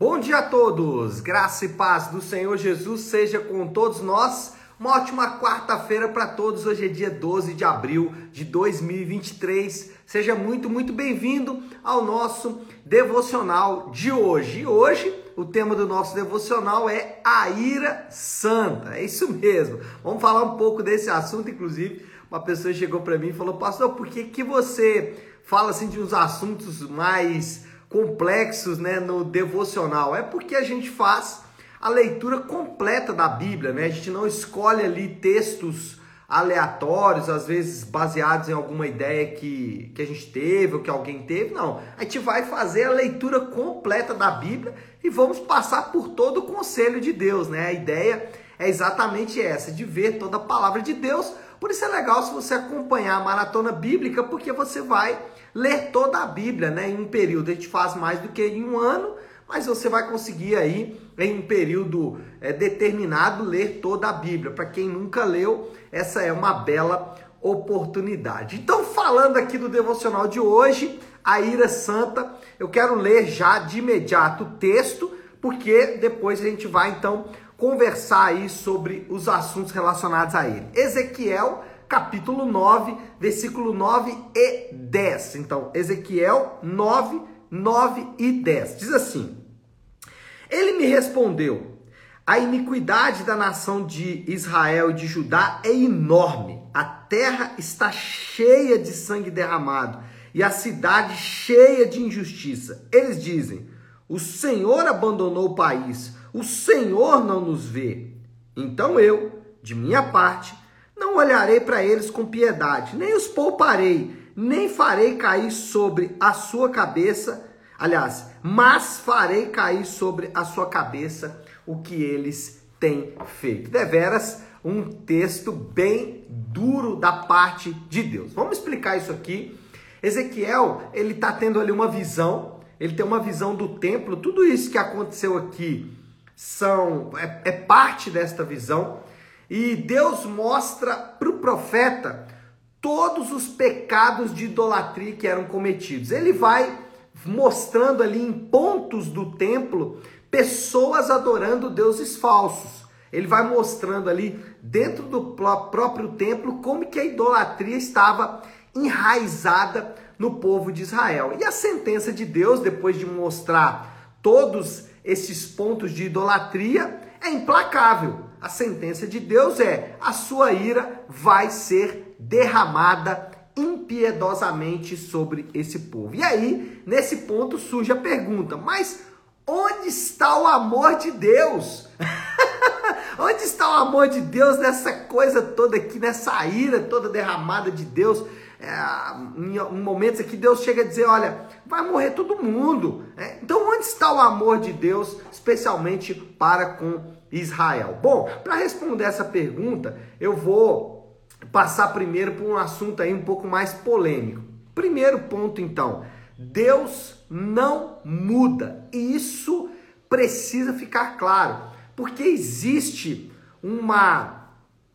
Bom dia a todos, graça e paz do Senhor Jesus seja com todos nós. Uma ótima quarta-feira para todos. Hoje é dia 12 de abril de 2023. Seja muito, muito bem-vindo ao nosso devocional de hoje. E hoje o tema do nosso devocional é a ira santa. É isso mesmo. Vamos falar um pouco desse assunto, inclusive. Uma pessoa chegou para mim e falou: "Pastor, por que que você fala assim de uns assuntos mais complexos né, no devocional? É porque a gente faz a leitura completa da Bíblia, né? A gente não escolhe ali textos aleatórios, às vezes baseados em alguma ideia que, que a gente teve ou que alguém teve, não. A gente vai fazer a leitura completa da Bíblia e vamos passar por todo o conselho de Deus, né? A ideia é exatamente essa, de ver toda a palavra de Deus. Por isso é legal se você acompanhar a maratona bíblica, porque você vai ler toda a Bíblia, né? Em um período. A gente faz mais do que em um ano, mas você vai conseguir aí, em um período é, determinado, ler toda a Bíblia. Para quem nunca leu, essa é uma bela oportunidade. Então, falando aqui do devocional de hoje, a ira santa, eu quero ler já de imediato o texto, porque depois a gente vai então conversar aí sobre os assuntos relacionados a ele. Ezequiel capítulo 9, versículo 9 e 10. Então, Ezequiel 9, 9 e 10. Diz assim: Ele me respondeu: A iniquidade da nação de Israel e de Judá é enorme. A terra está cheia de sangue derramado e a cidade cheia de injustiça. Eles dizem: O Senhor abandonou o país, o Senhor não nos vê. Então eu, de minha parte, não olharei para eles com piedade, nem os pouparei, nem farei cair sobre a sua cabeça, aliás, mas farei cair sobre a sua cabeça o que eles têm feito. Deveras, um texto bem duro da parte de Deus. Vamos explicar isso aqui. Ezequiel, ele está tendo ali uma visão, ele tem uma visão do templo, tudo isso que aconteceu aqui são é, é parte desta visão. E Deus mostra para o profeta todos os pecados de idolatria que eram cometidos. Ele vai mostrando ali em pontos do templo pessoas adorando deuses falsos. Ele vai mostrando ali dentro do próprio templo como que a idolatria estava enraizada no povo de Israel. E a sentença de Deus, depois de mostrar todos esses pontos de idolatria, é implacável a sentença de Deus é: a sua ira vai ser derramada impiedosamente sobre esse povo. E aí, nesse ponto surge a pergunta: mas onde está o amor de Deus? onde está o amor de Deus nessa coisa toda aqui, nessa ira toda derramada de Deus? É, em momentos aqui Deus chega a dizer, olha, vai morrer todo mundo. É, então onde está o amor de Deus, especialmente para com Israel? Bom, para responder essa pergunta, eu vou passar primeiro por um assunto aí um pouco mais polêmico. Primeiro ponto, então, Deus não muda. E isso precisa ficar claro, porque existe uma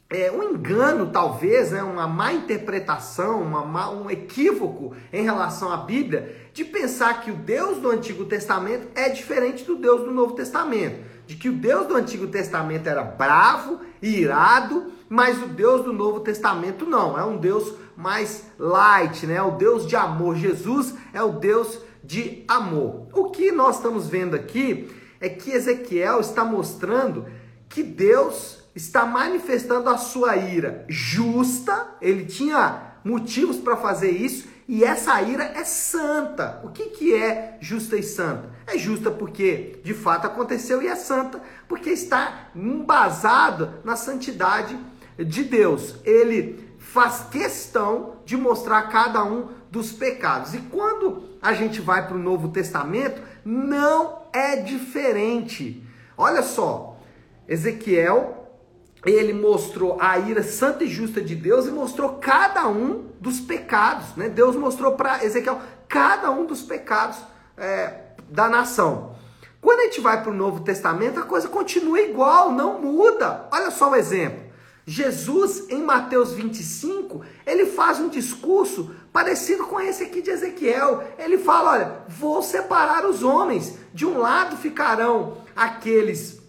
é, um engano, talvez, né, uma má interpretação, uma má, um equívoco em relação à Bíblia, de pensar que o Deus do Antigo Testamento é diferente do Deus do Novo Testamento. De que o Deus do Antigo Testamento era bravo e irado, mas o Deus do Novo Testamento não. É um Deus mais light, né? É o Deus de amor. Jesus é o Deus de amor. O que nós estamos vendo aqui é que Ezequiel está mostrando que Deus está manifestando a sua ira justa, ele tinha motivos para fazer isso, e essa ira é santa. O que, que é justa e santa? É justa porque de fato aconteceu e é santa porque está embasada na santidade de Deus. Ele faz questão de mostrar cada um dos pecados. E quando a gente vai para o Novo Testamento, não é diferente. Olha só, Ezequiel ele mostrou a ira santa e justa de Deus e mostrou cada um dos pecados. Né? Deus mostrou para Ezequiel cada um dos pecados é, da nação. Quando a gente vai para o Novo Testamento, a coisa continua igual, não muda. Olha só um exemplo. Jesus, em Mateus 25, ele faz um discurso parecido com esse aqui de Ezequiel. Ele fala: Olha, vou separar os homens. De um lado ficarão aqueles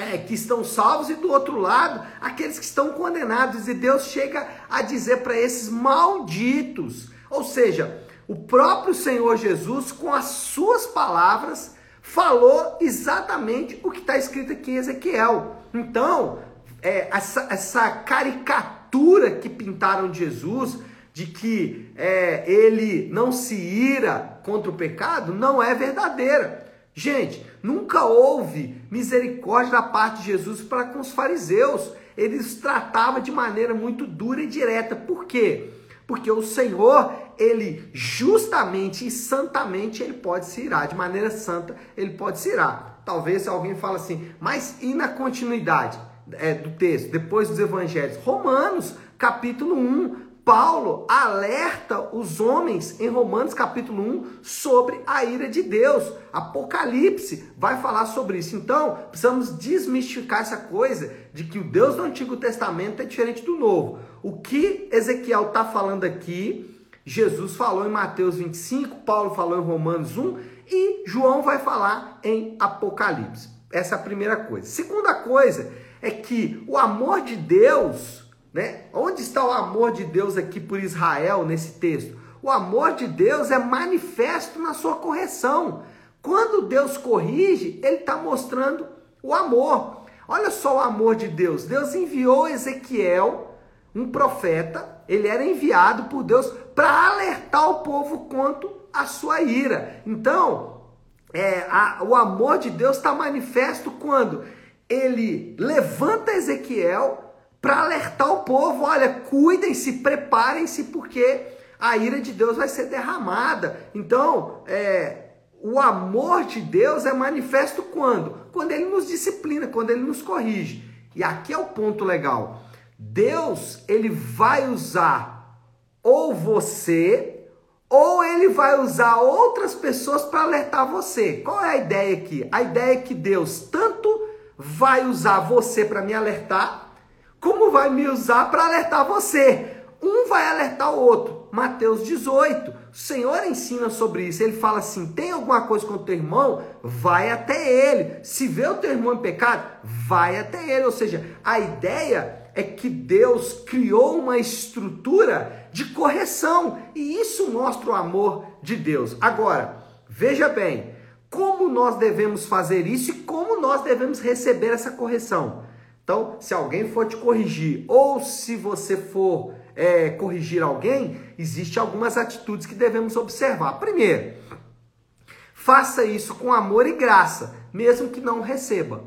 é, que estão salvos, e do outro lado, aqueles que estão condenados. E Deus chega a dizer para esses malditos. Ou seja, o próprio Senhor Jesus, com as suas palavras, falou exatamente o que está escrito aqui em Ezequiel. Então, é, essa, essa caricatura que pintaram de Jesus, de que é, ele não se ira contra o pecado, não é verdadeira. Gente, nunca houve misericórdia da parte de Jesus para com os fariseus. Eles tratava de maneira muito dura e direta. Por quê? Porque o Senhor, ele justamente e santamente, ele pode se irar. De maneira santa, ele pode se irar. Talvez alguém fale assim, mas e na continuidade? é, do texto, depois dos evangelhos, Romanos, capítulo 1, Paulo alerta os homens em Romanos capítulo 1 sobre a ira de Deus. Apocalipse vai falar sobre isso. Então, precisamos desmistificar essa coisa de que o Deus do Antigo Testamento é diferente do Novo. O que Ezequiel está falando aqui, Jesus falou em Mateus 25, Paulo falou em Romanos 1 e João vai falar em Apocalipse. Essa é a primeira coisa. Segunda coisa é que o amor de Deus, né? Onde está o amor de Deus aqui por Israel nesse texto? O amor de Deus é manifesto na sua correção. Quando Deus corrige, ele está mostrando o amor. Olha só o amor de Deus. Deus enviou Ezequiel, um profeta, ele era enviado por Deus para alertar o povo quanto à sua ira. Então, é, a, o amor de Deus está manifesto quando ele levanta Ezequiel para alertar o povo: olha, cuidem-se, preparem-se, porque a ira de Deus vai ser derramada. Então, é, o amor de Deus é manifesto quando? Quando ele nos disciplina, quando ele nos corrige. E aqui é o ponto legal. Deus, ele vai usar ou você, ou ele vai usar outras pessoas para alertar você. Qual é a ideia aqui? A ideia é que Deus tanto vai usar você para me alertar, como vai me usar para alertar você. Um vai alertar o outro. Mateus 18. O Senhor ensina sobre isso. Ele fala assim: tem alguma coisa com o teu irmão? Vai até ele. Se vê o teu irmão em pecado, vai até ele. Ou seja, a ideia é que Deus criou uma estrutura de correção. E isso mostra o amor de Deus. Agora, veja bem, como nós devemos fazer isso e como nós devemos receber essa correção. Então, se alguém for te corrigir ou se você for é, corrigir alguém, existem algumas atitudes que devemos observar. Primeiro, faça isso com amor e graça, mesmo que não receba.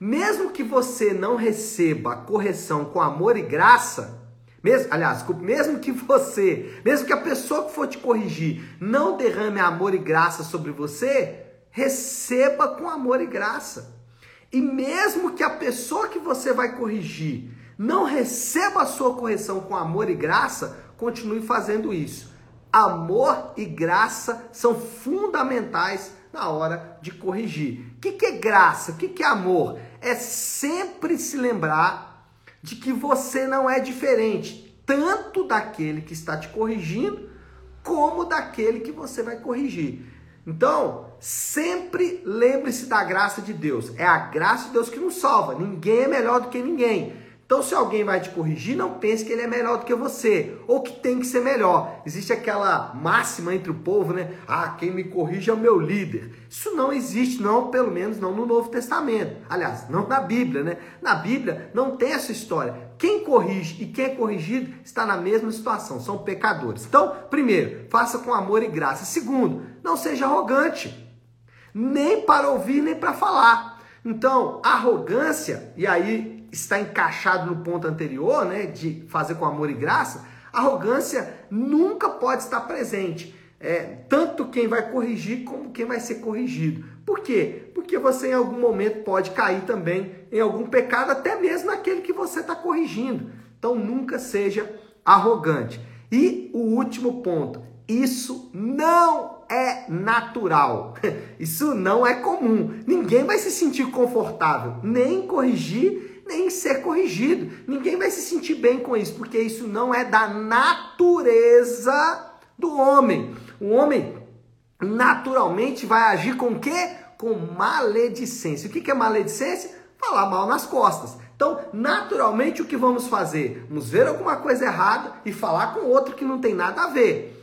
Mesmo que você não receba a correção com amor e graça, mesmo, aliás, mesmo que você, mesmo que a pessoa que for te corrigir não derrame amor e graça sobre você, receba com amor e graça. E mesmo que a pessoa que você vai corrigir não receba a sua correção com amor e graça, continue fazendo isso. Amor e graça são fundamentais na hora de corrigir. O que, que é graça? O que, que é amor? É sempre se lembrar de que você não é diferente, tanto daquele que está te corrigindo, como daquele que você vai corrigir. Então, sempre lembre-se da graça de Deus. É a graça de Deus que nos salva. Ninguém é melhor do que ninguém. Então, se alguém vai te corrigir, não pense que ele é melhor do que você, ou que tem que ser melhor. Existe aquela máxima entre o povo, né? Ah, quem me corrige é o meu líder. Isso não existe, não, pelo menos não no Novo Testamento. Aliás, não na Bíblia, né? Na Bíblia não tem essa história. Quem corrige e quem é corrigido está na mesma situação, são pecadores. Então, primeiro, faça com amor e graça. Segundo, não seja arrogante, nem para ouvir, nem para falar. Então, arrogância, e aí está encaixado no ponto anterior, né, de fazer com amor e graça, arrogância nunca pode estar presente. É, tanto quem vai corrigir como quem vai ser corrigido. Por quê? Porque você em algum momento pode cair também em algum pecado, até mesmo naquele que você está corrigindo. Então nunca seja arrogante. E o último ponto: isso não é natural. Isso não é comum. Ninguém vai se sentir confortável nem em corrigir nem em ser corrigido. Ninguém vai se sentir bem com isso, porque isso não é da natureza do homem. O homem naturalmente vai agir com quê? Com maledicência. O que é maledicência? Falar mal nas costas. Então, naturalmente, o que vamos fazer? Vamos ver alguma coisa errada e falar com outro que não tem nada a ver.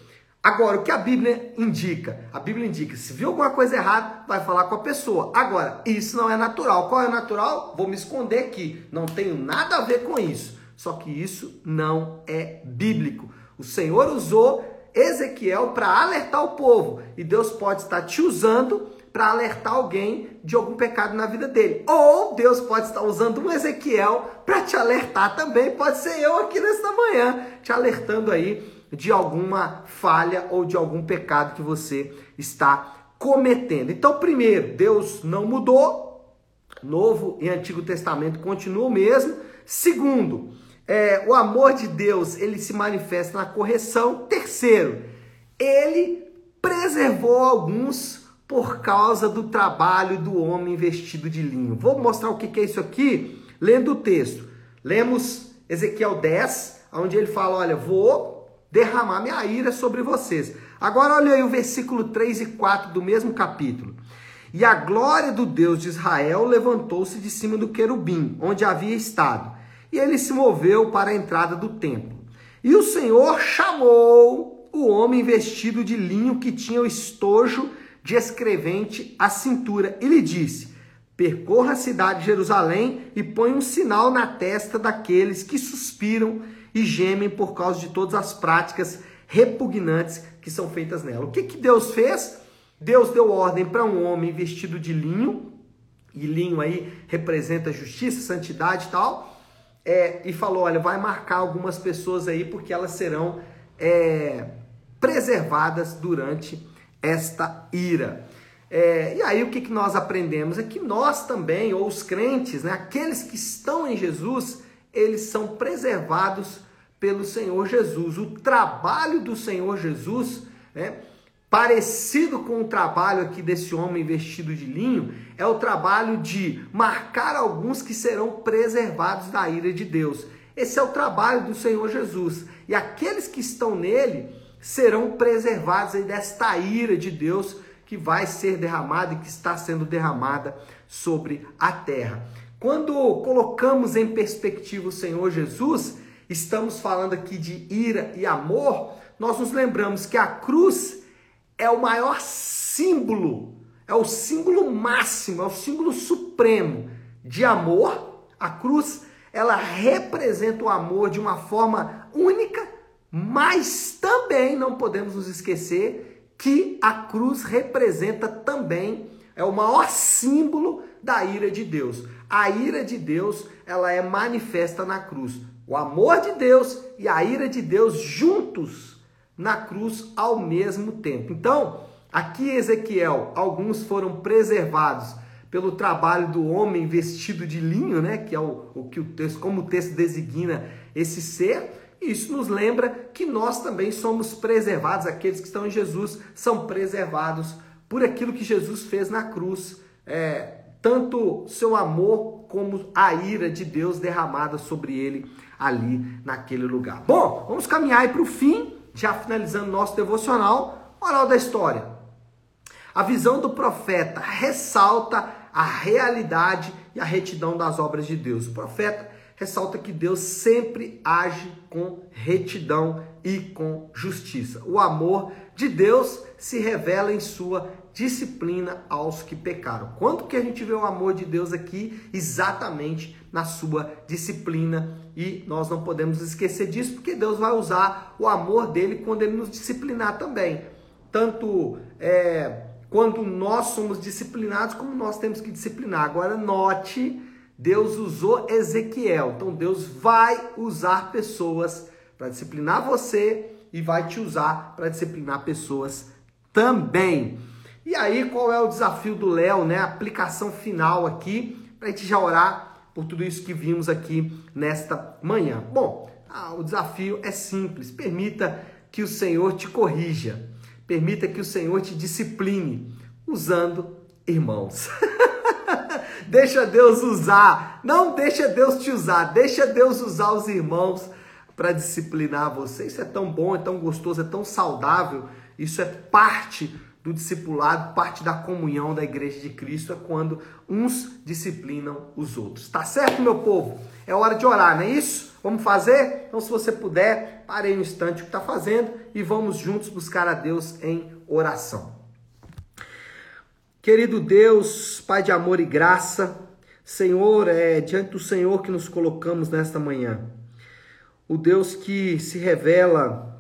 Agora, o que a Bíblia indica? A Bíblia indica, se viu alguma coisa errada, vai falar com a pessoa. Agora, isso não é natural. Qual é natural? Vou me esconder aqui. Não tenho nada a ver com isso. Só que isso não é bíblico. O Senhor usou Ezequiel para alertar o povo. E Deus pode estar te usando para alertar alguém de algum pecado na vida dele. Ou Deus pode estar usando um Ezequiel para te alertar também. Pode ser eu aqui nesta manhã, te alertando aí de alguma falha ou de algum pecado que você está cometendo. Então, primeiro, Deus não mudou, Novo e Antigo Testamento continua o mesmo. Segundo, é, o amor de Deus ele se manifesta na correção. Terceiro, ele preservou alguns por causa do trabalho do homem vestido de linho. Vou mostrar o que é isso aqui lendo o texto. Lemos Ezequiel 10, onde ele fala: Olha, vou derramar minha ira sobre vocês. Agora olha aí o versículo 3 e 4 do mesmo capítulo. E a glória do Deus de Israel levantou-se de cima do querubim, onde havia estado, e ele se moveu para a entrada do templo. E o Senhor chamou o homem vestido de linho que tinha o estojo de escrevente à cintura e lhe disse: Percorra a cidade de Jerusalém e põe um sinal na testa daqueles que suspiram e gemem por causa de todas as práticas repugnantes que são feitas nela. O que, que Deus fez? Deus deu ordem para um homem vestido de linho, e linho aí representa justiça, santidade e tal, é, e falou: olha, vai marcar algumas pessoas aí porque elas serão é, preservadas durante esta ira. É, e aí o que, que nós aprendemos? É que nós também, ou os crentes, né, aqueles que estão em Jesus, eles são preservados pelo Senhor Jesus. O trabalho do Senhor Jesus, né, parecido com o trabalho aqui desse homem vestido de linho, é o trabalho de marcar alguns que serão preservados da ira de Deus. Esse é o trabalho do Senhor Jesus. E aqueles que estão nele serão preservados aí desta ira de Deus que vai ser derramada e que está sendo derramada sobre a terra. Quando colocamos em perspectiva o Senhor Jesus, estamos falando aqui de ira e amor, nós nos lembramos que a cruz é o maior símbolo, é o símbolo máximo, é o símbolo supremo de amor. A cruz, ela representa o amor de uma forma única, mas também não podemos nos esquecer que a cruz representa também é o maior símbolo da ira de Deus. A ira de Deus, ela é manifesta na cruz. O amor de Deus e a ira de Deus juntos na cruz ao mesmo tempo. Então, aqui Ezequiel, alguns foram preservados pelo trabalho do homem vestido de linho, né, que é o, o que o texto, como o texto designa esse ser. Isso nos lembra que nós também somos preservados, aqueles que estão em Jesus são preservados por aquilo que Jesus fez na cruz, é, tanto seu amor como a ira de Deus derramada sobre ele ali naquele lugar. Bom, vamos caminhar aí para o fim, já finalizando nosso devocional. Moral da história. A visão do profeta ressalta a realidade e a retidão das obras de Deus. O profeta ressalta que Deus sempre age com retidão e com justiça. O amor de Deus se revela em sua disciplina aos que pecaram. Quanto que a gente vê o amor de Deus aqui? Exatamente na sua disciplina. E nós não podemos esquecer disso, porque Deus vai usar o amor dele quando ele nos disciplinar também. Tanto é, quando nós somos disciplinados, como nós temos que disciplinar. Agora, note, Deus usou Ezequiel. Então, Deus vai usar pessoas para disciplinar você e vai te usar para disciplinar pessoas também. E aí, qual é o desafio do Léo, né? A aplicação final aqui, para a gente já orar por tudo isso que vimos aqui nesta manhã. Bom, ah, o desafio é simples. Permita que o Senhor te corrija. Permita que o Senhor te discipline usando irmãos. deixa Deus usar. Não deixa Deus te usar, deixa Deus usar os irmãos para disciplinar você. Isso é tão bom, é tão gostoso, é tão saudável. Isso é parte do discipulado, parte da comunhão da igreja de Cristo é quando uns disciplinam os outros. Tá certo, meu povo? É hora de orar, não é isso? Vamos fazer? Então, se você puder, pare um instante o que está fazendo e vamos juntos buscar a Deus em oração. Querido Deus, Pai de amor e graça, Senhor, é diante do Senhor que nos colocamos nesta manhã. O Deus que se revela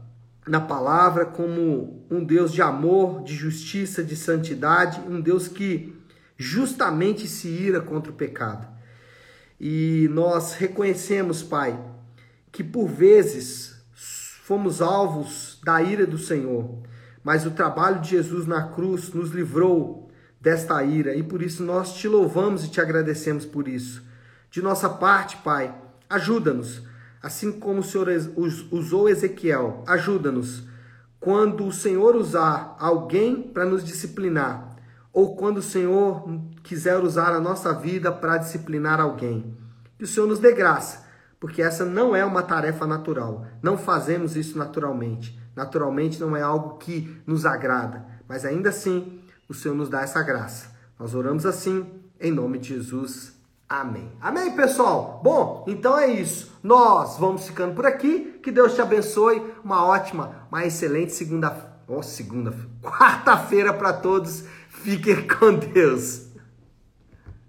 na palavra como um Deus de amor, de justiça, de santidade, um Deus que justamente se ira contra o pecado. E nós reconhecemos, Pai, que por vezes fomos alvos da ira do Senhor, mas o trabalho de Jesus na cruz nos livrou desta ira e por isso nós te louvamos e te agradecemos por isso. De nossa parte, Pai, ajuda-nos, assim como o Senhor usou Ezequiel, ajuda-nos quando o Senhor usar alguém para nos disciplinar, ou quando o Senhor quiser usar a nossa vida para disciplinar alguém. Que o Senhor nos dê graça, porque essa não é uma tarefa natural. Não fazemos isso naturalmente. Naturalmente não é algo que nos agrada, mas ainda assim o Senhor nos dá essa graça. Nós oramos assim, em nome de Jesus. Amém. Amém, pessoal? Bom, então é isso. Nós vamos ficando por aqui. Que Deus te abençoe. Uma ótima, uma excelente segunda, oh, segunda, quarta-feira para todos. Fiquem com Deus.